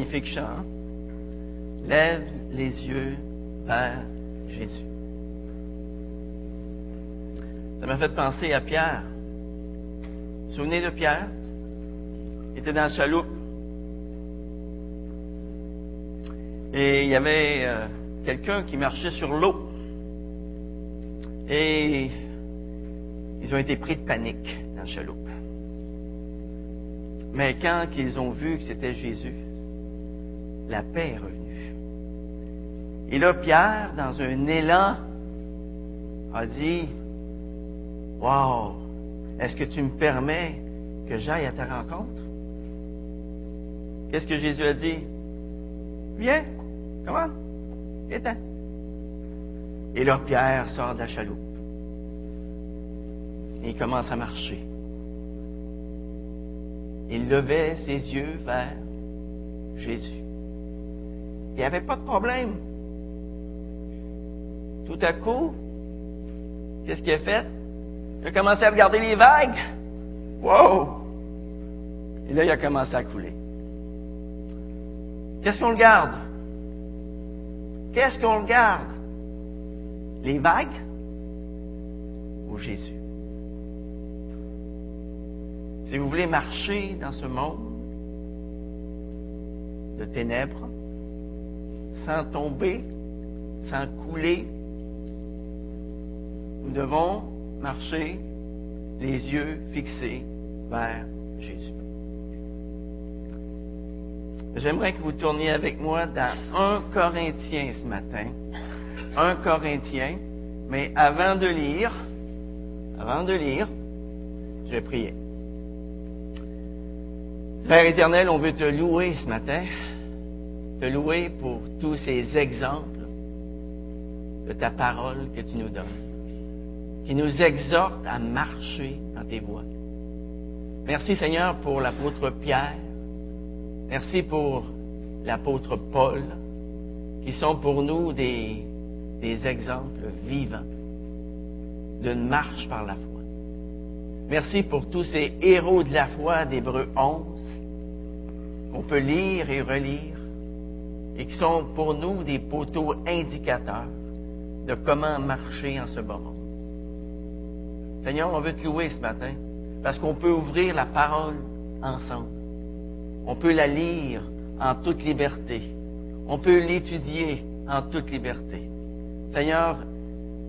magnifique chant. Lève les yeux vers Jésus. Ça m'a fait penser à Pierre. Vous vous souvenez de Pierre? Il était dans la chaloupe. Et il y avait euh, quelqu'un qui marchait sur l'eau. Et ils ont été pris de panique dans la chaloupe. Mais quand ils ont vu que c'était Jésus, la paix est revenue. Et là, Pierre, dans un élan, a dit, Wow, est-ce que tu me permets que j'aille à ta rencontre? Qu'est-ce que Jésus a dit? Viens, comment? Éteins. Et là, Pierre sort de la chaloupe. Et il commence à marcher. Il levait ses yeux vers Jésus. Il n'y avait pas de problème. Tout à coup, qu'est-ce qu'il a fait? Il a commencé à regarder les vagues. Wow! Et là, il a commencé à couler. Qu'est-ce qu'on le garde? Qu'est-ce qu'on le garde? Les vagues ou Jésus? Si vous voulez marcher dans ce monde de ténèbres, sans tomber, sans couler, nous devons marcher les yeux fixés vers Jésus. J'aimerais que vous tourniez avec moi dans 1 Corinthien ce matin. 1 Corinthien. Mais avant de lire, avant de lire, je vais prier. Père éternel, on veut te louer ce matin, te louer pour tous ces exemples de ta parole que tu nous donnes, qui nous exhorte à marcher dans tes voies. Merci Seigneur pour l'apôtre Pierre, merci pour l'apôtre Paul, qui sont pour nous des, des exemples vivants d'une marche par la foi. Merci pour tous ces héros de la foi d'Hébreu 11 qu'on peut lire et relire et qui sont pour nous des poteaux indicateurs de comment marcher en ce monde. Seigneur, on veut te louer ce matin parce qu'on peut ouvrir la parole ensemble. On peut la lire en toute liberté. On peut l'étudier en toute liberté. Seigneur,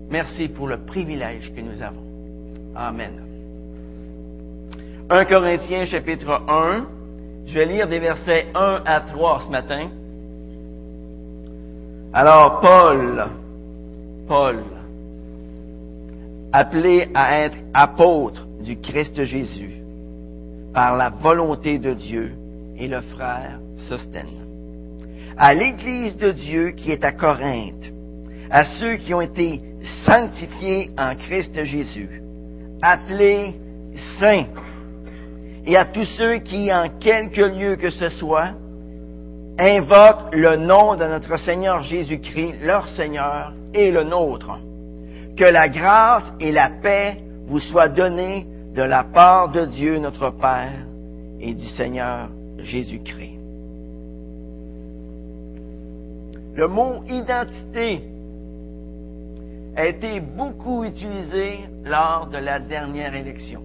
merci pour le privilège que nous avons. Amen. 1 Corinthiens chapitre 1, je vais lire des versets 1 à 3 ce matin. Alors, Paul, Paul, appelé à être apôtre du Christ Jésus, par la volonté de Dieu, et le frère Sostène. À l'Église de Dieu qui est à Corinthe, à ceux qui ont été sanctifiés en Christ Jésus, appelés saints, et à tous ceux qui, en quelque lieu que ce soit, invoquent le nom de notre Seigneur Jésus-Christ, leur Seigneur et le nôtre. Que la grâce et la paix vous soient données de la part de Dieu notre Père et du Seigneur Jésus-Christ. Le mot identité a été beaucoup utilisé lors de la dernière élection.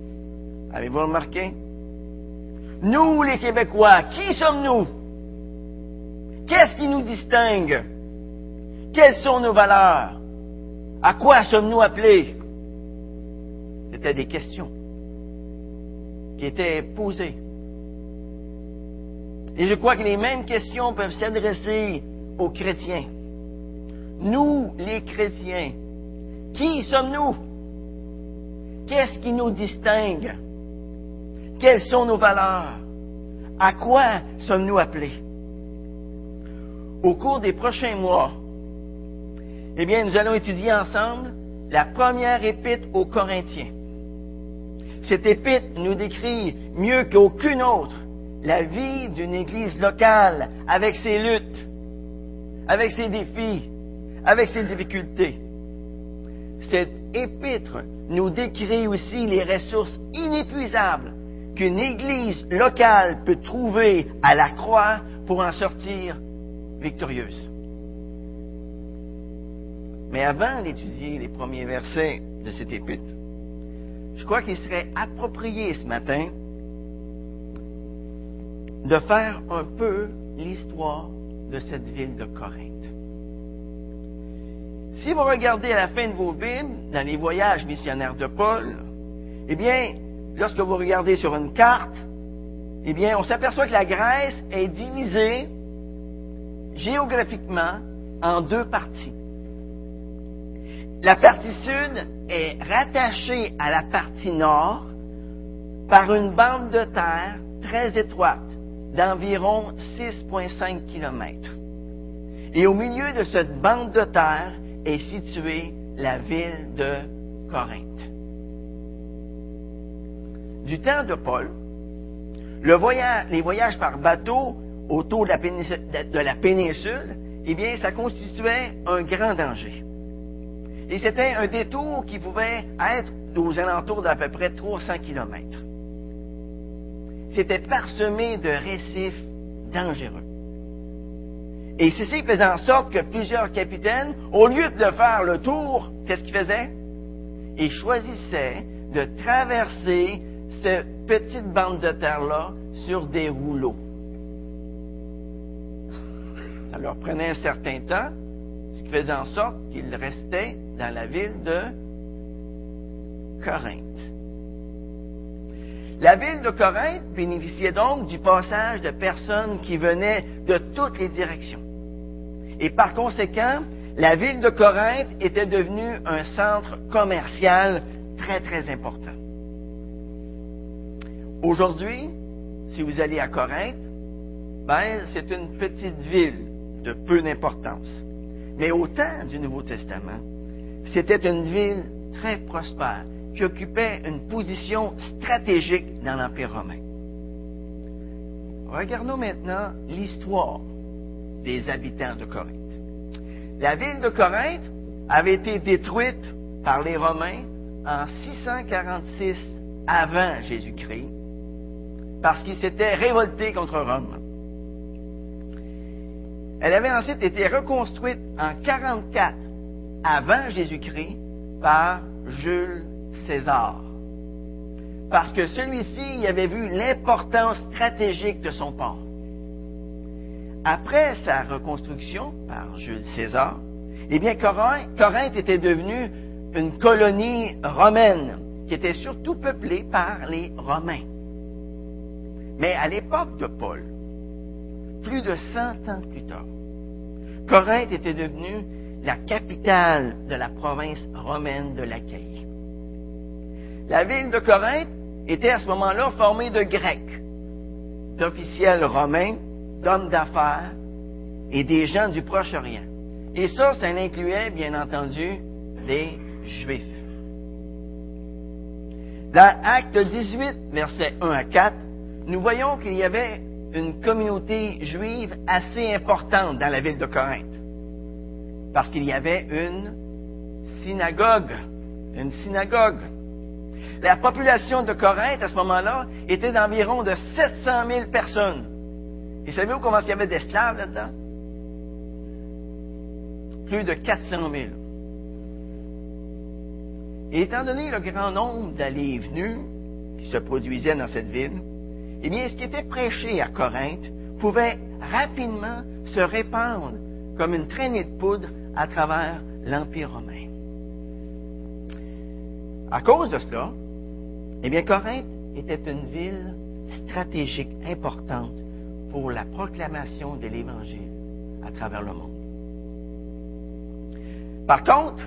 Avez-vous remarqué? Nous, les Québécois, qui sommes-nous? Qu'est-ce qui nous distingue? Quelles sont nos valeurs? À quoi sommes-nous appelés? C'était des questions qui étaient posées. Et je crois que les mêmes questions peuvent s'adresser aux chrétiens. Nous, les chrétiens, qui sommes-nous? Qu'est-ce qui nous distingue? Quelles sont nos valeurs? À quoi sommes-nous appelés? Au cours des prochains mois, eh bien, nous allons étudier ensemble la première épître aux Corinthiens. Cette épître nous décrit mieux qu'aucune autre la vie d'une Église locale avec ses luttes, avec ses défis, avec ses difficultés. Cette épître nous décrit aussi les ressources inépuisables qu'une Église locale peut trouver à la croix pour en sortir victorieuse. Mais avant d'étudier les premiers versets de cet épître, je crois qu'il serait approprié ce matin de faire un peu l'histoire de cette ville de Corinthe. Si vous regardez à la fin de vos Bibles, dans les voyages missionnaires de Paul, eh bien, lorsque vous regardez sur une carte, eh bien, on s'aperçoit que la Grèce est divisée géographiquement en deux parties. La partie sud est rattachée à la partie nord par une bande de terre très étroite d'environ 6,5 km. Et au milieu de cette bande de terre est située la ville de Corinthe. Du temps de Paul, les voyages par bateau autour de la, péninsule, eh bien, ça constituait un grand danger. Et c'était un détour qui pouvait être aux alentours d'à peu près 300 kilomètres. C'était parsemé de récifs dangereux. Et ceci faisait en sorte que plusieurs capitaines, au lieu de faire le tour, qu'est-ce qu'ils faisaient? Ils choisissaient de traverser cette petite bande de terre-là sur des rouleaux. Ça leur prenait un certain temps, ce qui faisait en sorte qu'ils restaient dans la ville de Corinthe. La ville de Corinthe bénéficiait donc du passage de personnes qui venaient de toutes les directions. Et par conséquent, la ville de Corinthe était devenue un centre commercial très, très important. Aujourd'hui, si vous allez à Corinthe, ben, c'est une petite ville peu d'importance. Mais au temps du Nouveau Testament, c'était une ville très prospère qui occupait une position stratégique dans l'Empire romain. Regardons maintenant l'histoire des habitants de Corinthe. La ville de Corinthe avait été détruite par les Romains en 646 avant Jésus-Christ parce qu'ils s'étaient révoltés contre Rome. Elle avait ensuite été reconstruite en 44 avant Jésus-Christ par Jules César. Parce que celui-ci y avait vu l'importance stratégique de son port. Après sa reconstruction par Jules César, eh bien, Corinthe était devenue une colonie romaine qui était surtout peuplée par les Romains. Mais à l'époque de Paul, plus de 100 ans plus tard, Corinthe était devenue la capitale de la province romaine de l'Achaïe. La ville de Corinthe était à ce moment-là formée de Grecs, d'officiels romains, d'hommes d'affaires et des gens du Proche-Orient. Et ça, ça incluait, bien entendu, des Juifs. Dans Acte 18, versets 1 à 4, nous voyons qu'il y avait une communauté juive assez importante dans la ville de Corinthe. Parce qu'il y avait une synagogue. Une synagogue. La population de Corinthe, à ce moment-là, était d'environ de 700 000 personnes. Et savez-vous comment il y avait d'esclaves là-dedans? Plus de 400 000. Et étant donné le grand nombre d'allées et venues qui se produisaient dans cette ville, eh bien, ce qui était prêché à Corinthe pouvait rapidement se répandre comme une traînée de poudre à travers l'Empire romain. À cause de cela, eh bien, Corinthe était une ville stratégique importante pour la proclamation de l'Évangile à travers le monde. Par contre,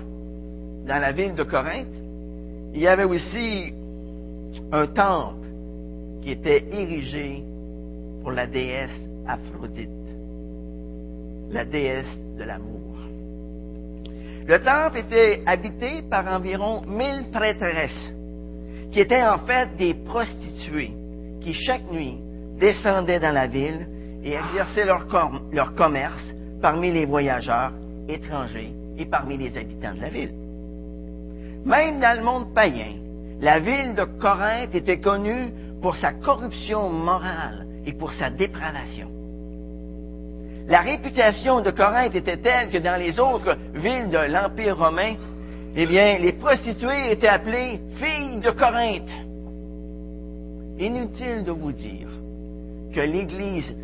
dans la ville de Corinthe, il y avait aussi un temple qui était érigé pour la déesse Aphrodite, la déesse de l'amour. Le temple était habité par environ mille prêtresses, qui étaient en fait des prostituées, qui chaque nuit descendaient dans la ville et exerçaient leur commerce parmi les voyageurs étrangers et parmi les habitants de la ville. Même dans le monde païen, la ville de Corinthe était connue pour sa corruption morale et pour sa dépravation. la réputation de Corinthe était telle que dans les autres villes de l'Empire romain, eh bien, les prostituées étaient appelées filles de Corinthe. Inutile de vous dire que l'Église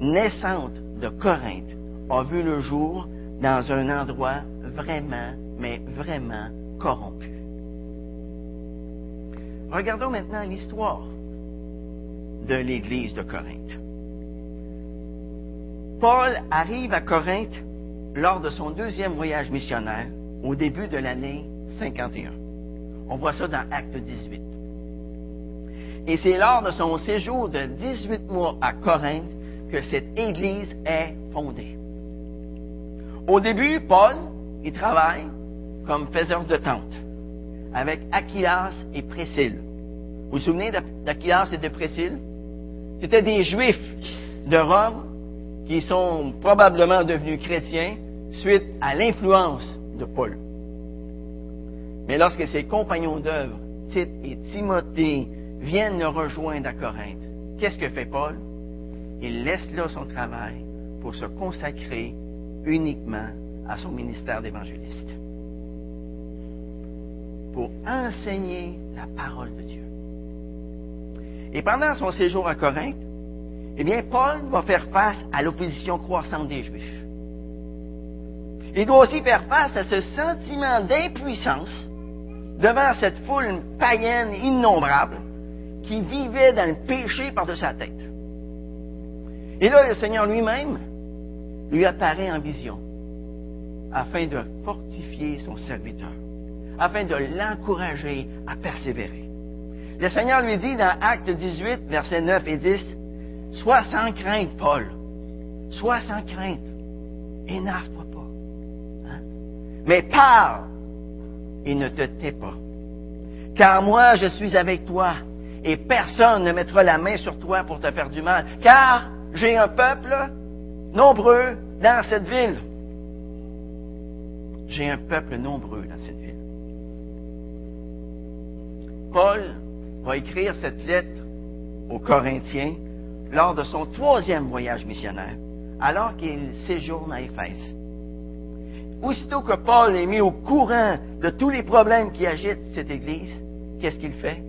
naissante de Corinthe a vu le jour dans un endroit vraiment, mais vraiment corrompu. Regardons maintenant l'histoire de l'Église de Corinthe. Paul arrive à Corinthe lors de son deuxième voyage missionnaire au début de l'année 51. On voit ça dans Acte 18. Et c'est lors de son séjour de 18 mois à Corinthe que cette Église est fondée. Au début, Paul, il travaille comme faiseur de tentes avec Aquilas et Priscille. Vous vous souvenez d'Aquilas et de Priscille? C'était des Juifs de Rome qui sont probablement devenus chrétiens suite à l'influence de Paul. Mais lorsque ses compagnons d'œuvre, Tite et Timothée, viennent le rejoindre à Corinthe, qu'est-ce que fait Paul? Il laisse là son travail pour se consacrer uniquement à son ministère d'évangéliste. Pour enseigner la parole de Dieu. Et pendant son séjour à Corinthe, eh bien, Paul va faire face à l'opposition croissante des Juifs. Il doit aussi faire face à ce sentiment d'impuissance devant cette foule païenne innombrable qui vivait dans le péché par-dessus sa tête. Et là, le Seigneur lui-même lui apparaît en vision afin de fortifier son serviteur, afin de l'encourager à persévérer. Le Seigneur lui dit dans Acte 18, versets 9 et 10, Sois sans crainte, Paul. Sois sans crainte. Énerve-toi pas. Hein? Mais parle et ne te tais pas. Car moi, je suis avec toi et personne ne mettra la main sur toi pour te faire du mal. Car j'ai un peuple nombreux dans cette ville. J'ai un peuple nombreux dans cette ville. Paul va écrire cette lettre aux Corinthiens lors de son troisième voyage missionnaire, alors qu'il séjourne à Éphèse. Aussitôt que Paul est mis au courant de tous les problèmes qui agitent cette Église, qu'est-ce qu'il fait?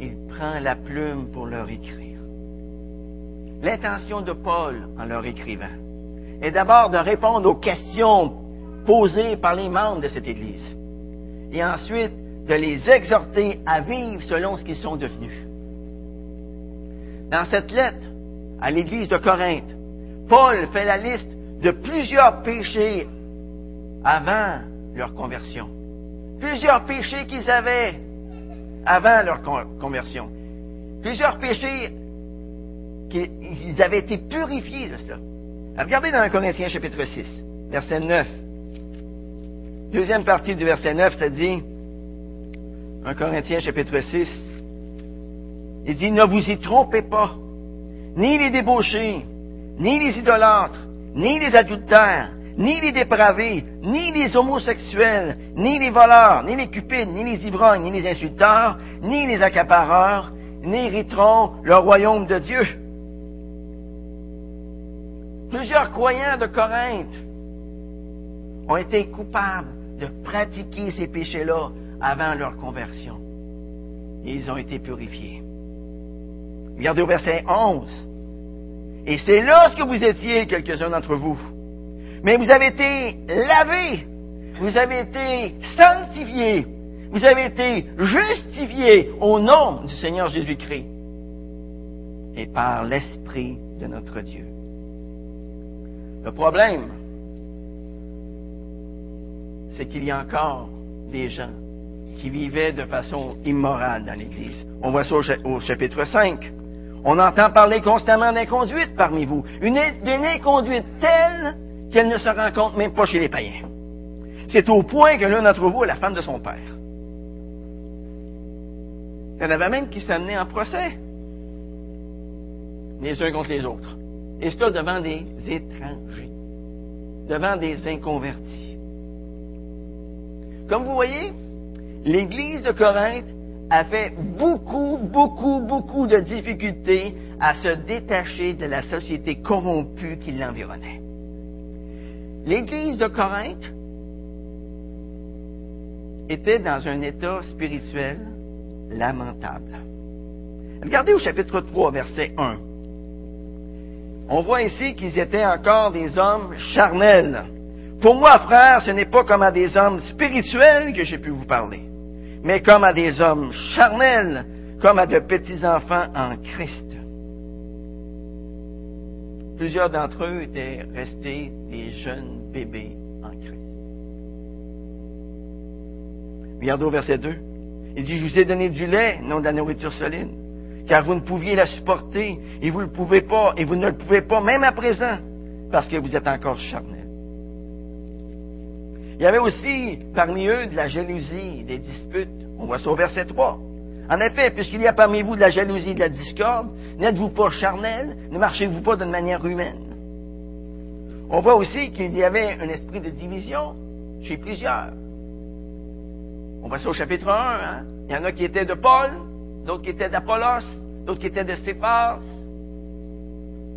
Il prend la plume pour leur écrire. L'intention de Paul en leur écrivant est d'abord de répondre aux questions posées par les membres de cette Église et ensuite de les exhorter à vivre selon ce qu'ils sont devenus. Dans cette lettre à l'Église de Corinthe, Paul fait la liste de plusieurs péchés avant leur conversion. Plusieurs péchés qu'ils avaient avant leur conversion. Plusieurs péchés qu'ils avaient été purifiés de cela. Regardez dans 1 Corinthiens chapitre 6, verset 9. Deuxième partie du verset 9, ça dit, 1 Corinthiens chapitre 6, il dit, ne vous y trompez pas, ni les débauchés, ni les idolâtres, ni les adultères, ni les dépravés, ni les homosexuels, ni les voleurs, ni les cupides, ni les ivrognes, ni les insulteurs, ni les accapareurs, n'hériteront le royaume de Dieu. Plusieurs croyants de Corinthe ont été coupables de pratiquer ces péchés-là avant leur conversion. Ils ont été purifiés. Regardez au verset 11. Et c'est lorsque vous étiez, quelques-uns d'entre vous, mais vous avez été lavés, vous avez été sanctifiés, vous avez été justifiés au nom du Seigneur Jésus-Christ et par l'Esprit de notre Dieu. Le problème, c'est qu'il y a encore des gens qui vivaient de façon immorale dans l'Église. On voit ça au chapitre 5. On entend parler constamment d'inconduite parmi vous. Une, inconduite telle qu'elle ne se rencontre même pas chez les païens. C'est au point que l'un d'entre vous est la femme de son père. Il y en avait même qui s'amenaient en procès, les uns contre les autres. Et cela devant des étrangers, devant des inconvertis. Comme vous voyez, l'Église de Corinthe a fait beaucoup, beaucoup, beaucoup de difficultés à se détacher de la société corrompue qui l'environnait. L'Église de Corinthe était dans un état spirituel lamentable. Regardez au chapitre 3, verset 1. On voit ici qu'ils étaient encore des hommes charnels. Pour moi, frère, ce n'est pas comme à des hommes spirituels que j'ai pu vous parler, mais comme à des hommes charnels, comme à de petits enfants en Christ. Plusieurs d'entre eux étaient restés des jeunes bébés en Christ. Regardez au verset 2. Il dit, je vous ai donné du lait, non de la nourriture solide, car vous ne pouviez la supporter, et vous ne le pouvez pas, et vous ne le pouvez pas, même à présent, parce que vous êtes encore charnel. Il y avait aussi parmi eux de la jalousie, des disputes. On voit ça au verset 3. En effet, puisqu'il y a parmi vous de la jalousie et de la discorde, n'êtes-vous pas charnel, ne marchez-vous pas d'une manière humaine? On voit aussi qu'il y avait un esprit de division chez plusieurs. On voit ça au chapitre 1. Hein? Il y en a qui étaient de Paul, d'autres qui étaient d'Apollos, d'autres qui étaient de Céphas,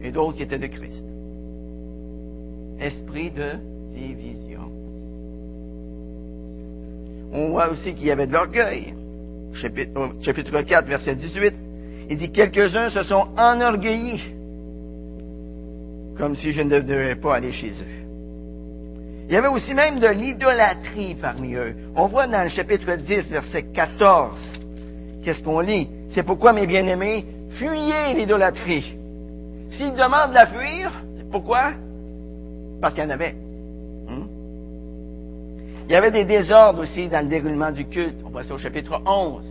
et d'autres qui étaient de Christ. Esprit de division. On voit aussi qu'il y avait de l'orgueil. Chapitre, chapitre 4, verset 18. Il dit, quelques-uns se sont enorgueillis, comme si je ne devrais pas aller chez eux. Il y avait aussi même de l'idolâtrie parmi eux. On voit dans le chapitre 10, verset 14, qu'est-ce qu'on lit? C'est pourquoi, mes bien-aimés, fuyez l'idolâtrie. S'ils demandent de la fuir, pourquoi? Parce qu'il y en avait. Il y avait des désordres aussi dans le déroulement du culte. On voit ça au chapitre 11.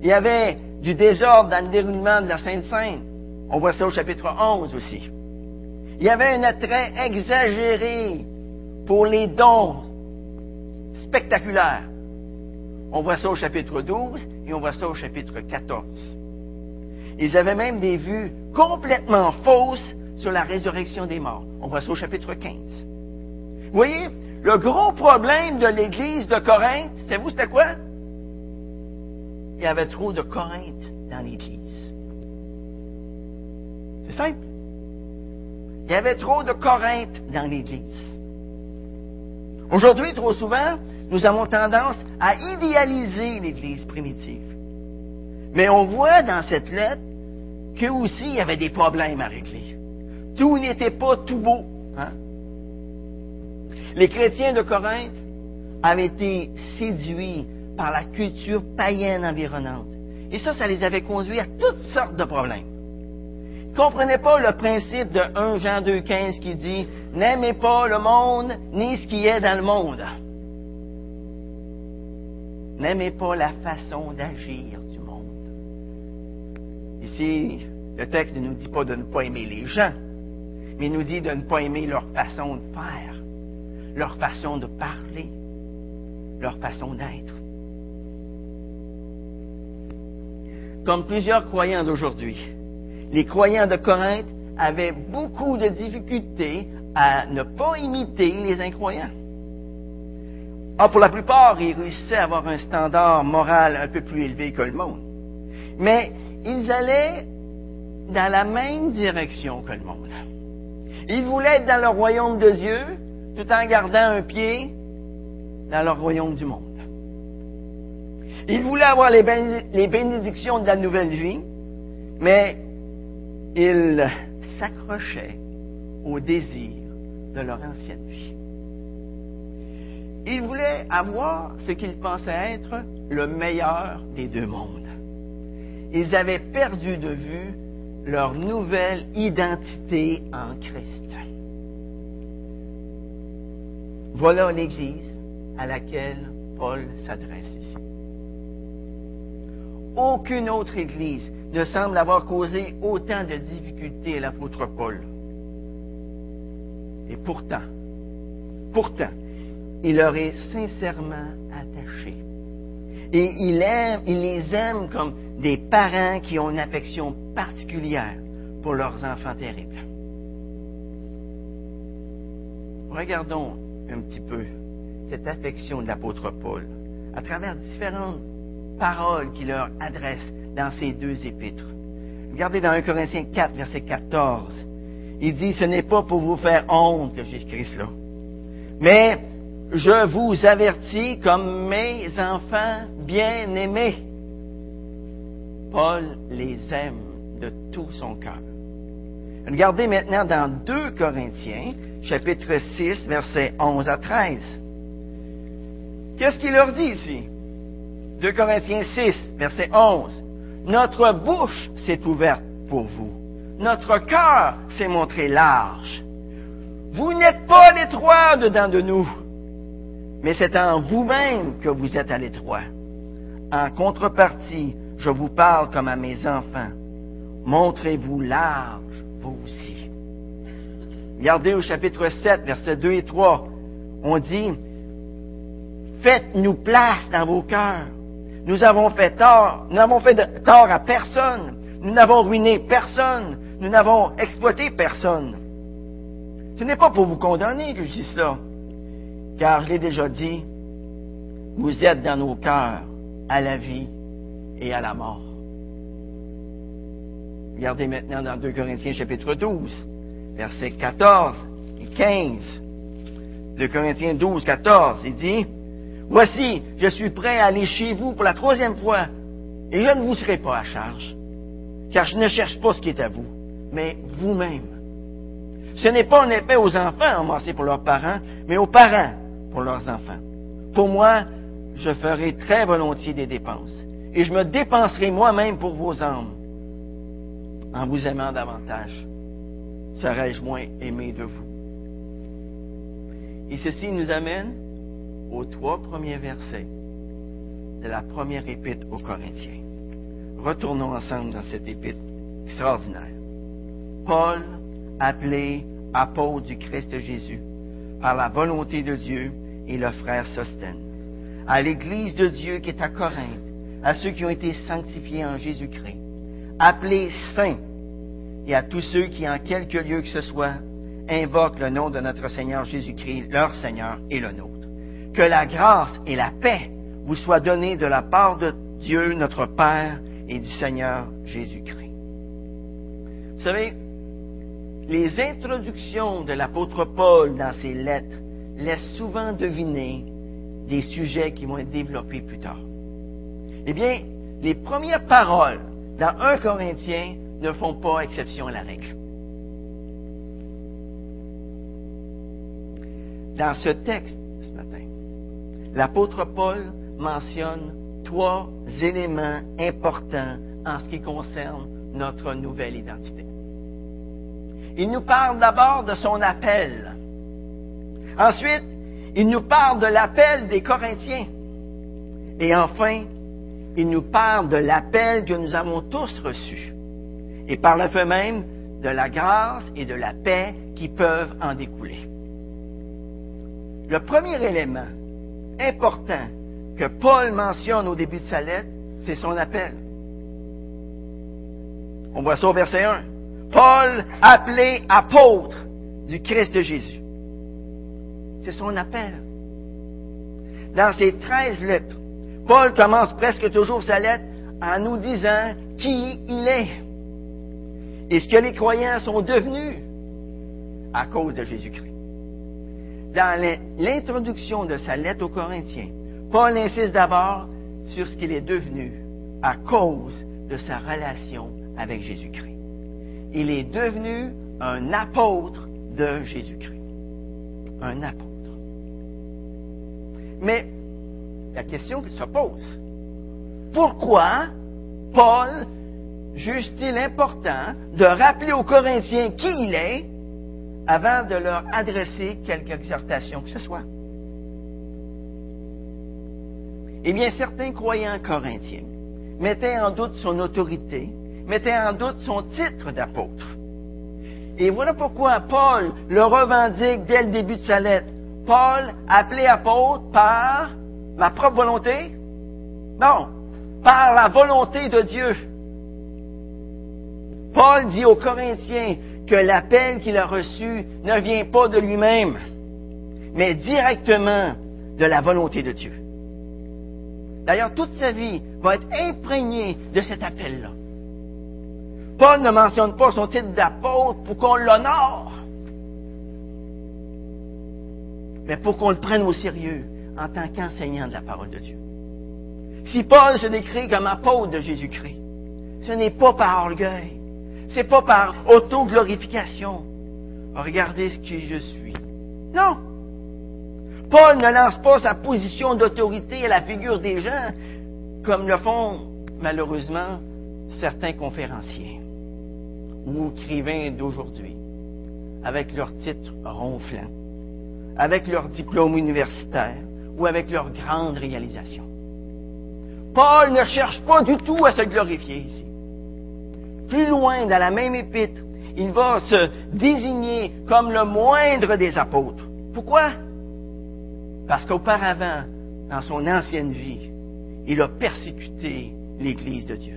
Il y avait du désordre dans le déroulement de la Sainte Sainte. On voit ça au chapitre 11 aussi. Il y avait un attrait exagéré pour les dons spectaculaires. On voit ça au chapitre 12 et on voit ça au chapitre 14. Ils avaient même des vues complètement fausses sur la résurrection des morts. On voit ça au chapitre 15. Vous voyez, le gros problème de l'Église de Corinthe, c'est vous, c'était quoi? Il y avait trop de Corinthe dans l'Église. C'est simple. Il y avait trop de Corinthe dans l'Église. Aujourd'hui, trop souvent, nous avons tendance à idéaliser l'Église primitive. Mais on voit dans cette lettre qu'eux aussi, il y avait des problèmes à régler. Tout n'était pas tout beau. Hein? Les chrétiens de Corinthe avaient été séduits par la culture païenne environnante. Et ça, ça les avait conduits à toutes sortes de problèmes. Ils ne comprenaient pas le principe de 1 Jean 2,15 qui dit N'aimez pas le monde ni ce qui est dans le monde. N'aimez pas la façon d'agir du monde. Ici, le texte ne nous dit pas de ne pas aimer les gens, mais il nous dit de ne pas aimer leur façon de faire, leur façon de parler, leur façon d'être. Comme plusieurs croyants d'aujourd'hui, les croyants de Corinthe avaient beaucoup de difficultés à ne pas imiter les incroyants. Ah, pour la plupart, ils réussissaient à avoir un standard moral un peu plus élevé que le monde. Mais ils allaient dans la même direction que le monde. Ils voulaient être dans le royaume de Dieu tout en gardant un pied dans le royaume du monde. Ils voulaient avoir les, bénédictions de la nouvelle vie, mais ils s'accrochaient au désir de leur ancienne vie. Ils voulaient avoir ce qu'ils pensaient être le meilleur des deux mondes. Ils avaient perdu de vue leur nouvelle identité en Christ. Voilà l'Église à laquelle Paul s'adresse ici. Aucune autre Église ne semble avoir causé autant de difficultés à l'apôtre Paul. Et pourtant, pourtant, il leur est sincèrement attaché. Et il, aime, il les aime comme des parents qui ont une affection particulière pour leurs enfants terribles. Regardons un petit peu cette affection de l'apôtre Paul à travers différentes paroles qu'il leur adresse dans ces deux épîtres. Regardez dans 1 Corinthiens 4, verset 14. Il dit, ce n'est pas pour vous faire honte que j'écris cela. Mais je vous avertis comme mes enfants bien-aimés. Paul les aime de tout son cœur. Regardez maintenant dans 2 Corinthiens, chapitre 6, versets 11 à 13. Qu'est-ce qu'il leur dit ici? 2 Corinthiens 6, verset 11. Notre bouche s'est ouverte pour vous. Notre cœur s'est montré large. Vous n'êtes pas l'étroit dedans de nous, mais c'est en vous-même que vous êtes à l'étroit. En contrepartie, je vous parle comme à mes enfants. Montrez-vous large, vous aussi. Regardez au chapitre 7, versets 2 et 3. On dit, Faites-nous place dans vos cœurs. Nous avons fait tort. Nous n'avons fait tort à personne. Nous n'avons ruiné personne. Nous n'avons exploité personne. Ce n'est pas pour vous condamner que je dis cela, car je l'ai déjà dit, vous êtes dans nos cœurs à la vie et à la mort. Regardez maintenant dans 2 Corinthiens chapitre 12, versets 14 et 15. 2 Corinthiens 12, 14, il dit, Voici, je suis prêt à aller chez vous pour la troisième fois, et je ne vous serai pas à charge, car je ne cherche pas ce qui est à vous, mais vous-même. Ce n'est pas en effet aux enfants emmassés pour leurs parents, mais aux parents pour leurs enfants. Pour moi, je ferai très volontiers des dépenses, et je me dépenserai moi-même pour vos âmes, en vous aimant davantage. Serais-je moins aimé de vous? Et ceci nous amène aux trois premiers versets de la première épître aux Corinthiens. Retournons ensemble dans cette épître extraordinaire. Paul, appelé apôtre du Christ Jésus, par la volonté de Dieu, et le frère Sostène, à l'Église de Dieu qui est à Corinthe, à ceux qui ont été sanctifiés en Jésus-Christ, appelés saints, et à tous ceux qui, en quelque lieu que ce soit, invoquent le nom de notre Seigneur Jésus-Christ, leur Seigneur et le nôtre que la grâce et la paix vous soient données de la part de Dieu, notre Père, et du Seigneur Jésus-Christ. Vous savez, les introductions de l'apôtre Paul dans ses lettres laissent souvent deviner des sujets qui vont être développés plus tard. Eh bien, les premières paroles dans 1 Corinthien ne font pas exception à la règle. Dans ce texte, l'apôtre Paul mentionne trois éléments importants en ce qui concerne notre nouvelle identité. Il nous parle d'abord de son appel. Ensuite, il nous parle de l'appel des Corinthiens. Et enfin, il nous parle de l'appel que nous avons tous reçu. Et par le fait même, de la grâce et de la paix qui peuvent en découler. Le premier élément important que Paul mentionne au début de sa lettre, c'est son appel. On voit ça au verset 1. Paul appelé apôtre du Christ Jésus. C'est son appel. Dans ses treize lettres, Paul commence presque toujours sa lettre en nous disant qui il est et ce que les croyants sont devenus à cause de Jésus-Christ dans l'introduction de sa lettre aux Corinthiens, Paul insiste d'abord sur ce qu'il est devenu à cause de sa relation avec Jésus-Christ. Il est devenu un apôtre de Jésus-Christ. Un apôtre. Mais la question qui se pose, pourquoi Paul juge-t-il important de rappeler aux Corinthiens qui il est avant de leur adresser quelque exhortation que ce soit? Eh bien, certains croyants corinthiens mettaient en doute son autorité, mettaient en doute son titre d'apôtre. Et voilà pourquoi Paul le revendique dès le début de sa lettre. Paul, appelé apôtre par ma propre volonté? Non, par la volonté de Dieu. Paul dit aux Corinthiens, que l'appel qu'il a reçu ne vient pas de lui-même, mais directement de la volonté de Dieu. D'ailleurs, toute sa vie va être imprégnée de cet appel-là. Paul ne mentionne pas son titre d'apôtre pour qu'on l'honore, mais pour qu'on le prenne au sérieux en tant qu'enseignant de la parole de Dieu. Si Paul se décrit comme apôtre de Jésus-Christ, ce n'est pas par orgueil, c'est pas par auto-glorification. Regardez ce que je suis. Non. Paul ne lance pas sa position d'autorité à la figure des gens comme le font malheureusement certains conférenciers ou écrivains d'aujourd'hui, avec leurs titres ronflants, avec leur diplôme universitaire ou avec leurs grandes réalisations. Paul ne cherche pas du tout à se glorifier ici. Plus loin, dans la même épître, il va se désigner comme le moindre des apôtres. Pourquoi? Parce qu'auparavant, dans son ancienne vie, il a persécuté l'Église de Dieu.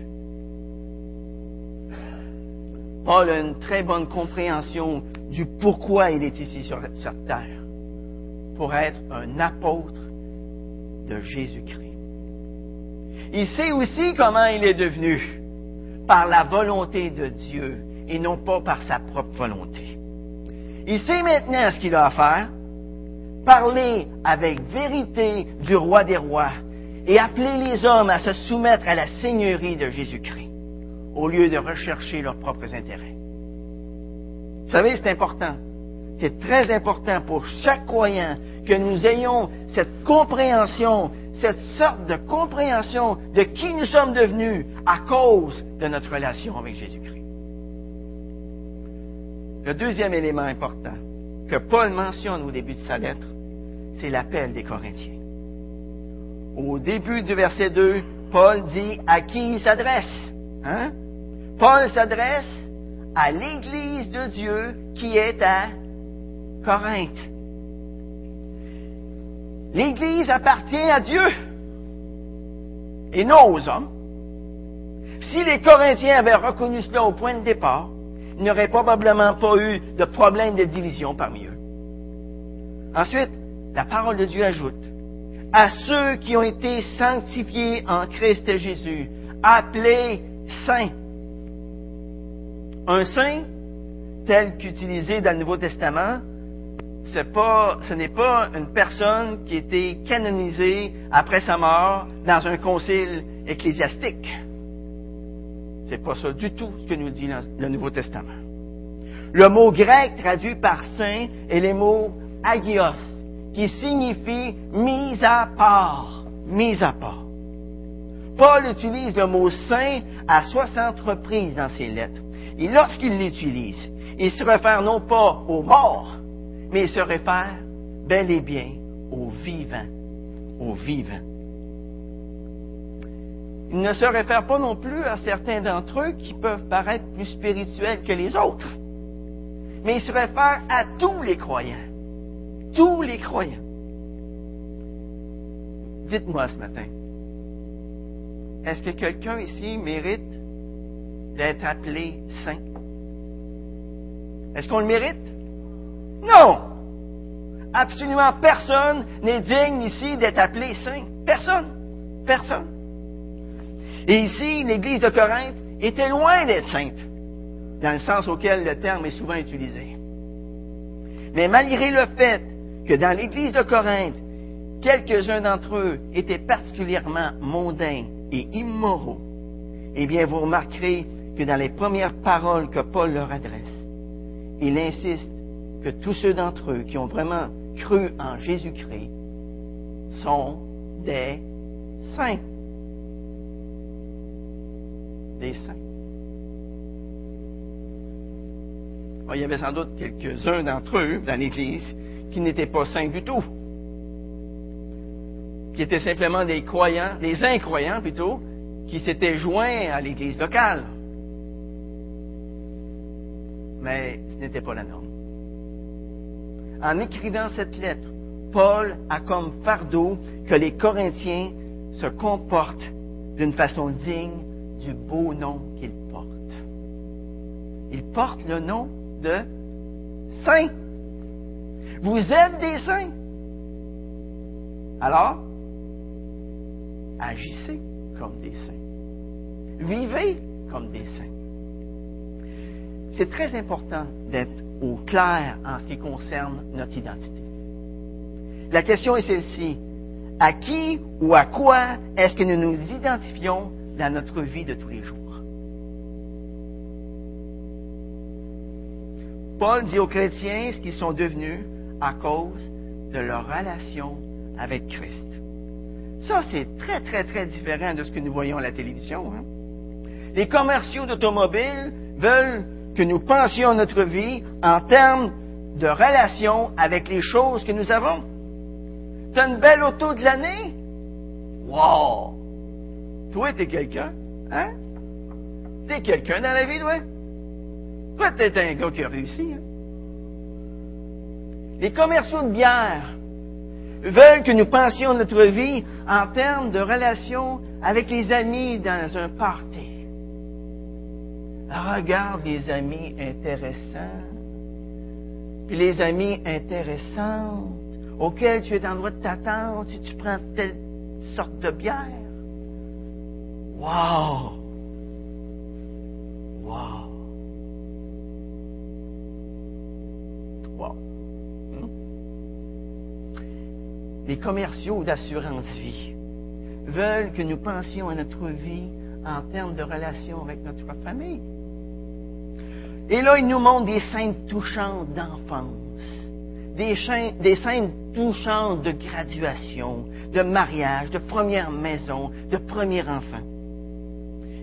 Paul a une très bonne compréhension du pourquoi il est ici sur cette terre, pour être un apôtre de Jésus-Christ. Il sait aussi comment il est devenu, par la volonté de Dieu et non pas par sa propre volonté. Il sait maintenant ce qu'il a faire, parler avec vérité du roi des rois et appeler les hommes à se soumettre à la seigneurie de Jésus-Christ au lieu de rechercher leurs propres intérêts. Vous savez, c'est important. C'est très important pour chaque croyant que nous ayons cette compréhension, cette sorte de compréhension de qui nous sommes devenus à cause de notre relation avec Jésus-Christ. Le deuxième élément important que Paul mentionne au début de sa lettre, c'est l'appel des Corinthiens. Au début du verset 2, Paul dit à qui il s'adresse. Hein? Paul s'adresse à l'Église de Dieu qui est à Corinthe. L'Église appartient à Dieu et non aux hommes. Si les Corinthiens avaient reconnu cela au point de départ, il n'y aurait probablement pas eu de problème de division parmi eux. Ensuite, la parole de Dieu ajoute, à ceux qui ont été sanctifiés en Christ Jésus, appelés saints. Un saint, tel qu'utilisé dans le Nouveau Testament, ce n'est pas une personne qui a été canonisée après sa mort dans un concile ecclésiastique. C'est pas ça du tout ce que nous dit le Nouveau Testament. Le mot grec traduit par saint est le mot agios, qui signifie mise à part, mise à part. Paul utilise le mot saint à 60 reprises dans ses lettres. Et lorsqu'il l'utilise, il se réfère non pas aux morts, mais il se réfère bel et bien aux vivants, aux vivants. Il ne se réfère pas non plus à certains d'entre eux qui peuvent paraître plus spirituels que les autres, mais il se réfère à tous les croyants, tous les croyants. Dites-moi ce matin, est-ce que quelqu'un ici mérite d'être appelé saint? Est-ce qu'on le mérite? Non! Absolument personne n'est digne ici d'être appelé saint. Personne. Personne. Et ici, l'Église de Corinthe était loin d'être sainte, dans le sens auquel le terme est souvent utilisé. Mais malgré le fait que dans l'Église de Corinthe, quelques-uns d'entre eux étaient particulièrement mondains et immoraux, eh bien, vous remarquerez que dans les premières paroles que Paul leur adresse, il insiste que tous ceux d'entre eux qui ont vraiment cru en Jésus-Christ sont des saints. Des saints. il y avait sans doute quelques-uns d'entre eux dans l'Église qui n'étaient pas saints du tout, qui étaient simplement des croyants, des incroyants plutôt, qui s'étaient joints à l'Église locale. Mais ce n'était pas la norme en écrivant cette lettre, Paul a comme fardeau que les Corinthiens se comportent d'une façon digne du beau nom qu'ils portent. Ils portent le nom de saints. Vous êtes des saints. Alors, agissez comme des saints. Vivez comme des saints. c'est très important d'être au clair en ce qui concerne notre identité. La question est celle-ci. À qui ou à quoi est-ce que nous nous identifions dans notre vie de tous les jours? Paul dit aux chrétiens ce qu'ils sont devenus à cause de leur relation avec Christ. Ça, c'est très, très, très différent de ce que nous voyons à la télévision. Hein. Les commerciaux d'automobiles veulent que nous pensions notre vie en termes de relation avec les choses que nous avons. T'as une belle auto de l'année? Wow! Toi, t'es quelqu'un, hein? T'es quelqu'un dans la vie, toi? Toi, t'es un gars qui a réussi, hein? Les commerciaux de bière veulent que nous pensions notre vie en termes de relation avec les amis dans un party. Regarde les amis intéressants, puis les amis intéressantes auxquels tu es en droit de t'attendre si tu prends telle sorte de bière. Wow! Wow! Wow! Hmm? Les commerciaux d'assurance vie veulent que nous pensions à notre vie en termes de relation avec notre famille. Et là, il nous montre des scènes touchantes d'enfance, des, scènes touchantes de graduation, de mariage, de première maison, de premier enfant.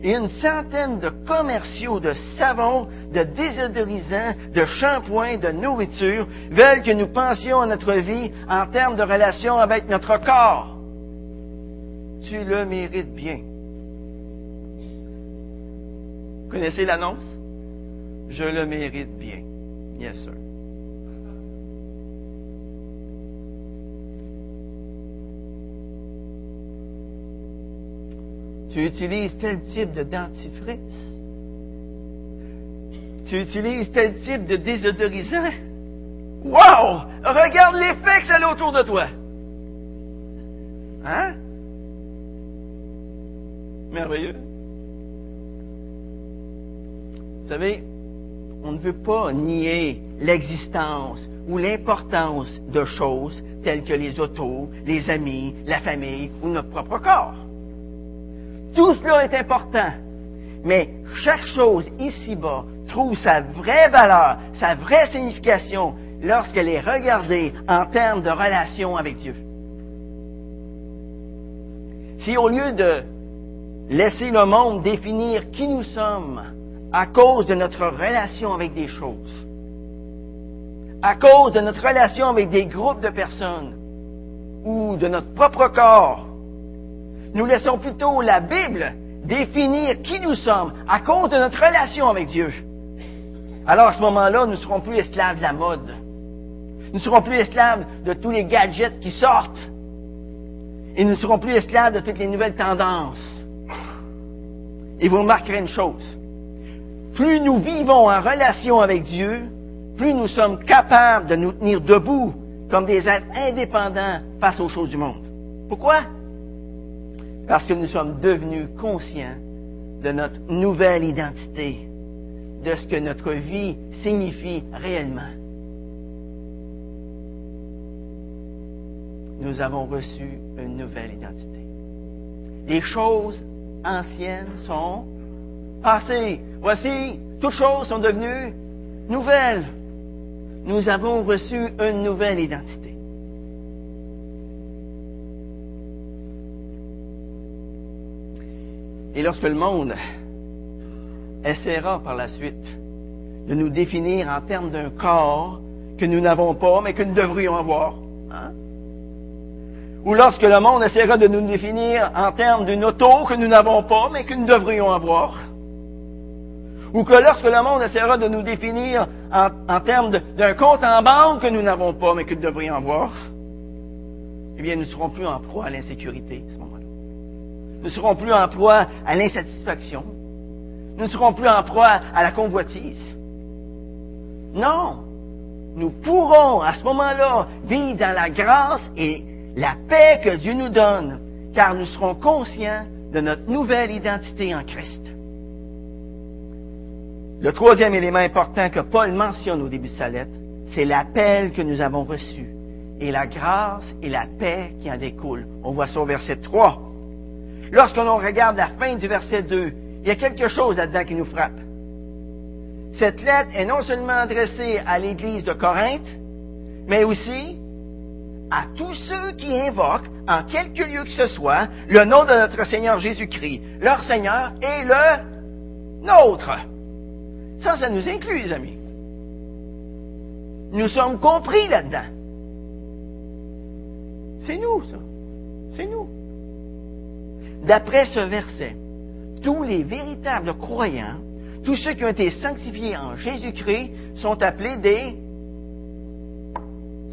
Et une centaine de commerciaux de savons, de désodorisants, de shampoings, de nourriture veulent que nous pensions à notre vie en termes de relation avec notre corps. Tu le mérites bien. Vous connaissez l'annonce? Je le mérite bien. Yes, sir. Tu utilises tel type de dentifrice. Tu utilises tel type de désodorisant. Wow! Regarde l'effet que ça a autour de toi. Hein? Merveilleux. Vous savez, on ne veut pas nier l'existence ou l'importance de choses telles que les autos, les amis, la famille ou notre propre corps. Tout cela est important, mais chaque chose ici-bas trouve sa vraie valeur, sa vraie signification lorsqu'elle est regardée en termes de relation avec Dieu. Si au lieu de laisser le monde définir qui nous sommes, à cause de notre relation avec des choses, à cause de notre relation avec des groupes de personnes ou de notre propre corps. Nous laissons plutôt la Bible définir qui nous sommes à cause de notre relation avec Dieu. Alors à ce moment-là, nous ne serons plus esclaves de la mode. Nous ne serons plus esclaves de tous les gadgets qui sortent. Et nous ne serons plus esclaves de toutes les nouvelles tendances. Et vous remarquerez une chose plus nous vivons en relation avec Dieu, plus nous sommes capables de nous tenir debout comme des êtres indépendants face aux choses du monde. Pourquoi? Parce que nous sommes devenus conscients de notre nouvelle identité, de ce que notre vie signifie réellement. Nous avons reçu une nouvelle identité. Les choses anciennes sont passées. Voici, toutes choses sont devenues nouvelles. Nous avons reçu une nouvelle identité. Et lorsque le monde essaiera par la suite de nous définir en termes d'un corps que nous n'avons pas, mais que nous devrions avoir, hein? ou lorsque le monde essaiera de nous définir en termes d'une auto que nous n'avons pas, mais que nous devrions avoir, ou que lorsque le monde essaiera de nous définir en, termes d'un compte en banque que nous n'avons pas, mais que nous devrions avoir, eh bien, nous ne serons plus en proie à l'insécurité à ce moment-là. Nous ne serons plus en proie à l'insatisfaction. Nous ne serons plus en proie à la convoitise. Non. Nous pourrons à ce moment-là vivre dans la grâce et la paix que Dieu nous donne, car nous serons conscients de notre nouvelle identité en Christ. Le troisième élément important que Paul mentionne au début de sa lettre, c'est l'appel que nous avons reçu et la grâce et la paix qui en découlent. On voit ça au verset 3. Lorsque l'on regarde la fin du verset 2, il y a quelque chose là-dedans qui nous frappe. Cette lettre est non seulement adressée à l'Église de Corinthe, mais aussi à tous ceux qui invoquent, en quelque lieu que ce soit, le nom de notre Seigneur Jésus-Christ, leur Seigneur et le nôtre. Ça, ça nous inclut, les amis. Nous sommes compris là-dedans. C'est nous, ça. C'est nous. D'après ce verset, tous les véritables croyants, tous ceux qui ont été sanctifiés en Jésus-Christ, sont appelés des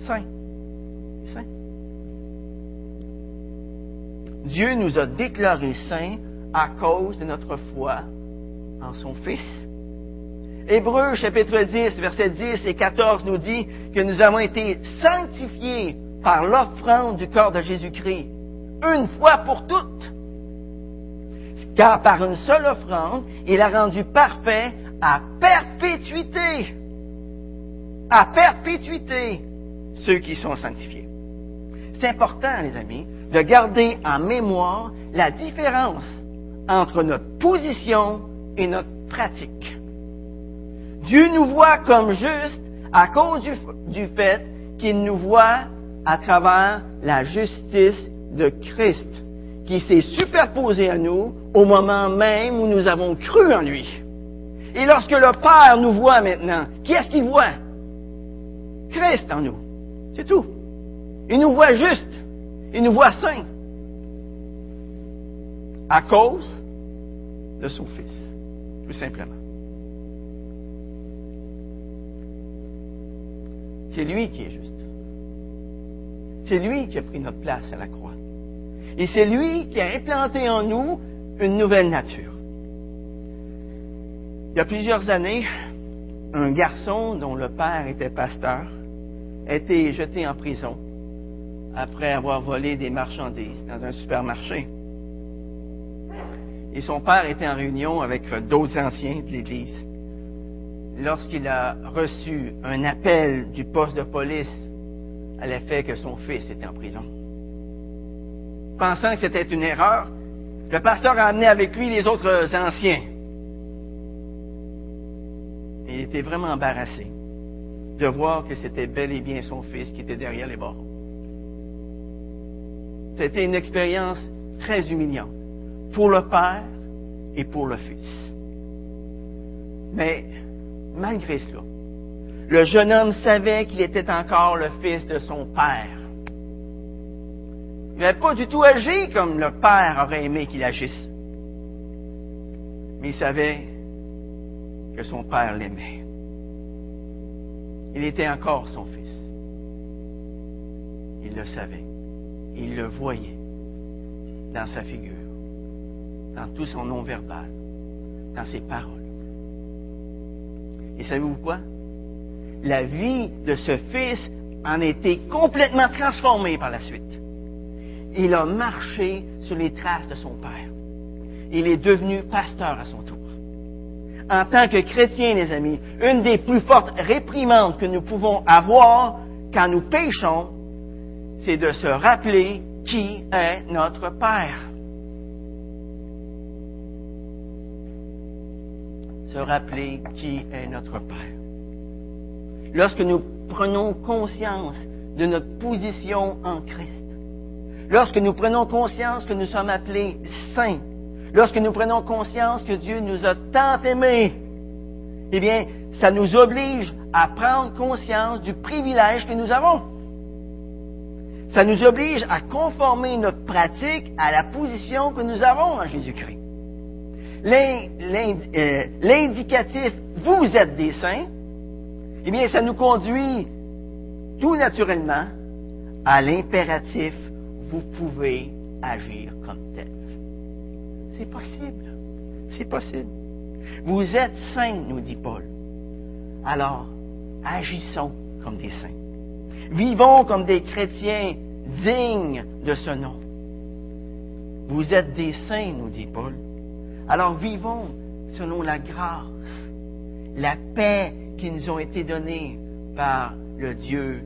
saints. Saints. Dieu nous a déclarés saints à cause de notre foi en son Fils. Hébreux chapitre 10, versets 10 et 14 nous dit que nous avons été sanctifiés par l'offrande du corps de Jésus-Christ, une fois pour toutes. Car par une seule offrande, il a rendu parfait à perpétuité, à perpétuité, ceux qui sont sanctifiés. C'est important, les amis, de garder en mémoire la différence entre notre position et notre pratique. Dieu nous voit comme justes à cause du, fait qu'il nous voit à travers la justice de Christ qui s'est superposée à nous au moment même où nous avons cru en lui. Et lorsque le Père nous voit maintenant, qui est-ce qu'il voit? Christ en nous. C'est tout. Il nous voit juste. Il nous voit saints. À cause de son Fils. Tout simplement. C'est lui qui est juste. C'est lui qui a pris notre place à la croix. Et c'est lui qui a implanté en nous une nouvelle nature. Il y a plusieurs années, un garçon dont le père était pasteur a été jeté en prison après avoir volé des marchandises dans un supermarché. Et son père était en réunion avec d'autres anciens de l'Église. Lorsqu'il a reçu un appel du poste de police à l'effet que son fils était en prison. Pensant que c'était une erreur, le pasteur a amené avec lui les autres anciens. il était vraiment embarrassé de voir que c'était bel et bien son fils qui était derrière les barreaux. C'était une expérience très humiliante pour le père et pour le fils. Mais malgré cela, le jeune homme savait qu'il était encore le fils de son père. Il n'avait pas du tout agi comme le père aurait aimé qu'il agisse. Mais il savait que son père l'aimait. Il était encore son fils. Il le savait. Il le voyait dans sa figure, dans tout son nom verbal, dans ses paroles. Et savez-vous quoi? La vie de ce fils en a été complètement transformée par la suite. Il a marché sur les traces de son père. Il est devenu pasteur à son tour en tant que chrétien, les amis, une des plus fortes réprimandes que nous pouvons avoir quand nous péchons, c'est de se rappeler qui est notre Père. Se rappeler qui est notre Père. Lorsque nous prenons conscience de notre position en Christ, lorsque nous prenons conscience que nous sommes appelés saints, lorsque nous prenons conscience que Dieu nous a tant aimés, eh bien, ça nous oblige à prendre conscience du privilège que nous avons. Ça nous oblige à conformer notre pratique à la position que nous avons en Jésus-Christ. Euh, l'indicatif vous êtes des saints, eh bien, ça nous conduit tout naturellement à l'impératif vous pouvez agir comme tel. C'est possible. C'est possible. Vous êtes saints, nous dit Paul. Alors, agissons comme des saints. Vivons comme des chrétiens dignes de ce nom. Vous êtes des saints, nous dit Paul. Alors vivons selon la grâce la paix qui nous ont été données par le Dieu,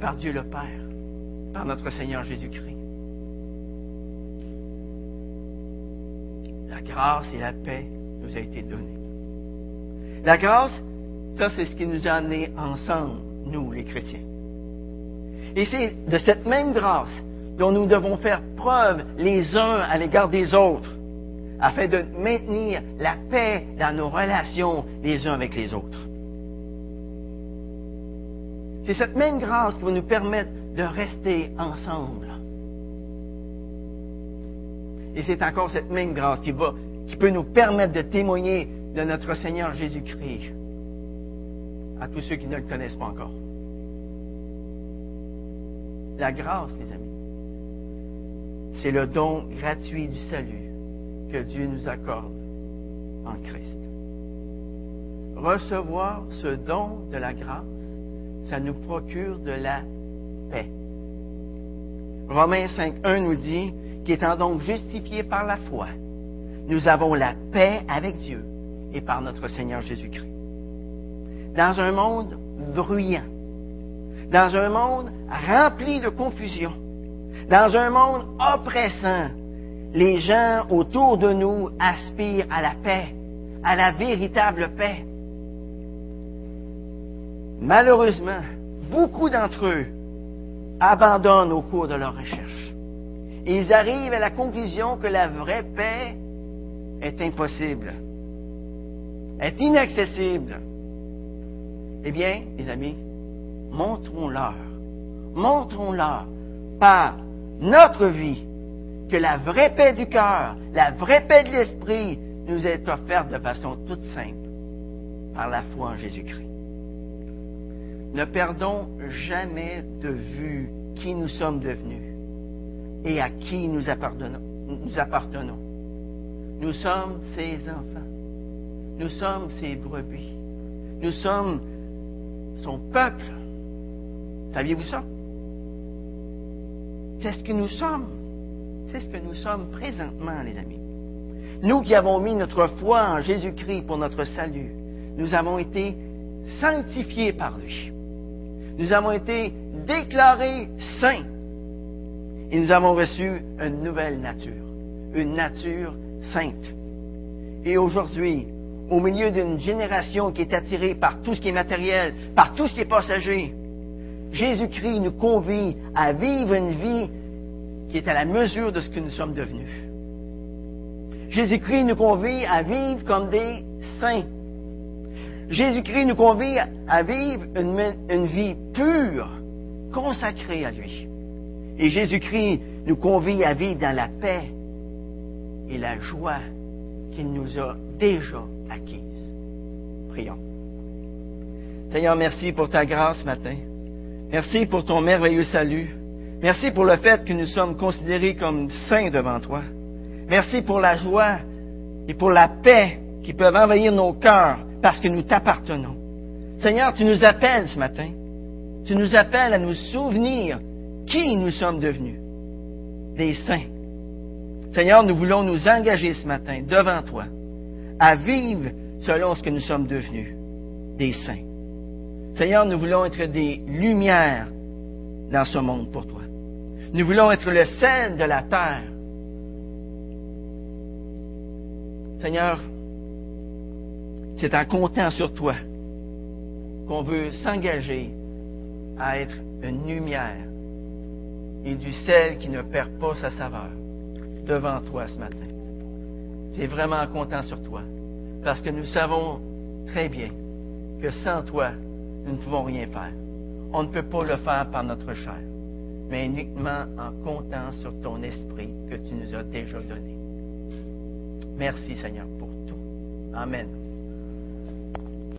par Dieu le Père, par notre Seigneur Jésus-Christ. La grâce et la paix nous a été donnée. La grâce, ça c'est ce qui nous a amenés ensemble, nous les chrétiens. Et c'est de cette même grâce dont nous devons faire preuve les uns à l'égard des autres, afin de maintenir la paix dans nos relations les uns avec les autres. C'est cette même grâce qui va nous permettre de rester ensemble. Et c'est encore cette même grâce qui, peut nous permettre de témoigner de notre Seigneur Jésus-Christ à tous ceux qui ne le connaissent pas encore. La grâce, les amis, c'est le don gratuit du salut que Dieu nous accorde en Christ. Recevoir ce don de la grâce, ça nous procure de la paix. Romains 5.1 nous dit qu'étant donc justifiés par la foi, nous avons la paix avec Dieu et par notre Seigneur Jésus-Christ. Dans un monde bruyant, dans un monde rempli de confusion, dans un monde oppressant, les gens autour de nous aspirent à la paix, à la véritable paix. Malheureusement, beaucoup d'entre eux abandonnent au cours de leur recherche. ils arrivent à la conclusion que la vraie paix est impossible, est inaccessible. Eh bien, les amis, montrons-leur, montrons-leur par notre vie que la vraie paix du cœur, la vraie paix de l'esprit nous est offerte de façon toute simple par la foi en Jésus-Christ. Ne perdons jamais de vue qui nous sommes devenus et à qui nous appartenons. Nous, appartenons. nous sommes ses enfants. Nous sommes ses brebis. Nous sommes son peuple. Saviez-vous ça? C'est ce que nous sommes. C'est ce que nous sommes présentement, les amis. Nous qui avons mis notre foi en Jésus-Christ pour notre salut, nous avons été sanctifiés par lui. Nous avons été déclarés saints. Et nous avons reçu une nouvelle nature, une nature sainte. Et aujourd'hui, au milieu d'une génération qui est attirée par tout ce qui est matériel, par tout ce qui est passager, Jésus-Christ nous convie à vivre une vie qui est à la mesure de ce que nous sommes devenus. Jésus-Christ nous convie à vivre comme des saints. Jésus-Christ nous convie à vivre une, vie pure, consacrée à lui. Et Jésus-Christ nous convie à vivre dans la paix et la joie qu'il nous a déjà acquise. Prions. Seigneur, merci pour ta grâce ce matin. Merci pour ton merveilleux salut. Merci pour le fait que nous sommes considérés comme saints devant toi. Merci pour la joie et pour la paix qui peuvent envahir nos cœurs parce que nous t'appartenons. Seigneur, tu nous appelles ce matin. Tu nous appelles à nous souvenir qui nous sommes devenus. Des saints. Seigneur, nous voulons nous engager ce matin devant toi à vivre selon ce que nous sommes devenus. Des saints. Seigneur, nous voulons être des lumières dans ce monde pour toi. Nous voulons être le sel de la terre. Seigneur, c'est en comptant sur toi qu'on veut s'engager à être une lumière et du sel qui ne perd pas sa saveur devant toi ce matin. C'est vraiment en comptant sur toi. Parce que nous savons très bien que sans toi, nous ne pouvons rien faire. On ne peut pas le faire par notre chair, mais uniquement en comptant sur ton esprit que tu nous as déjà donné. Merci Seigneur pour tout. Amen.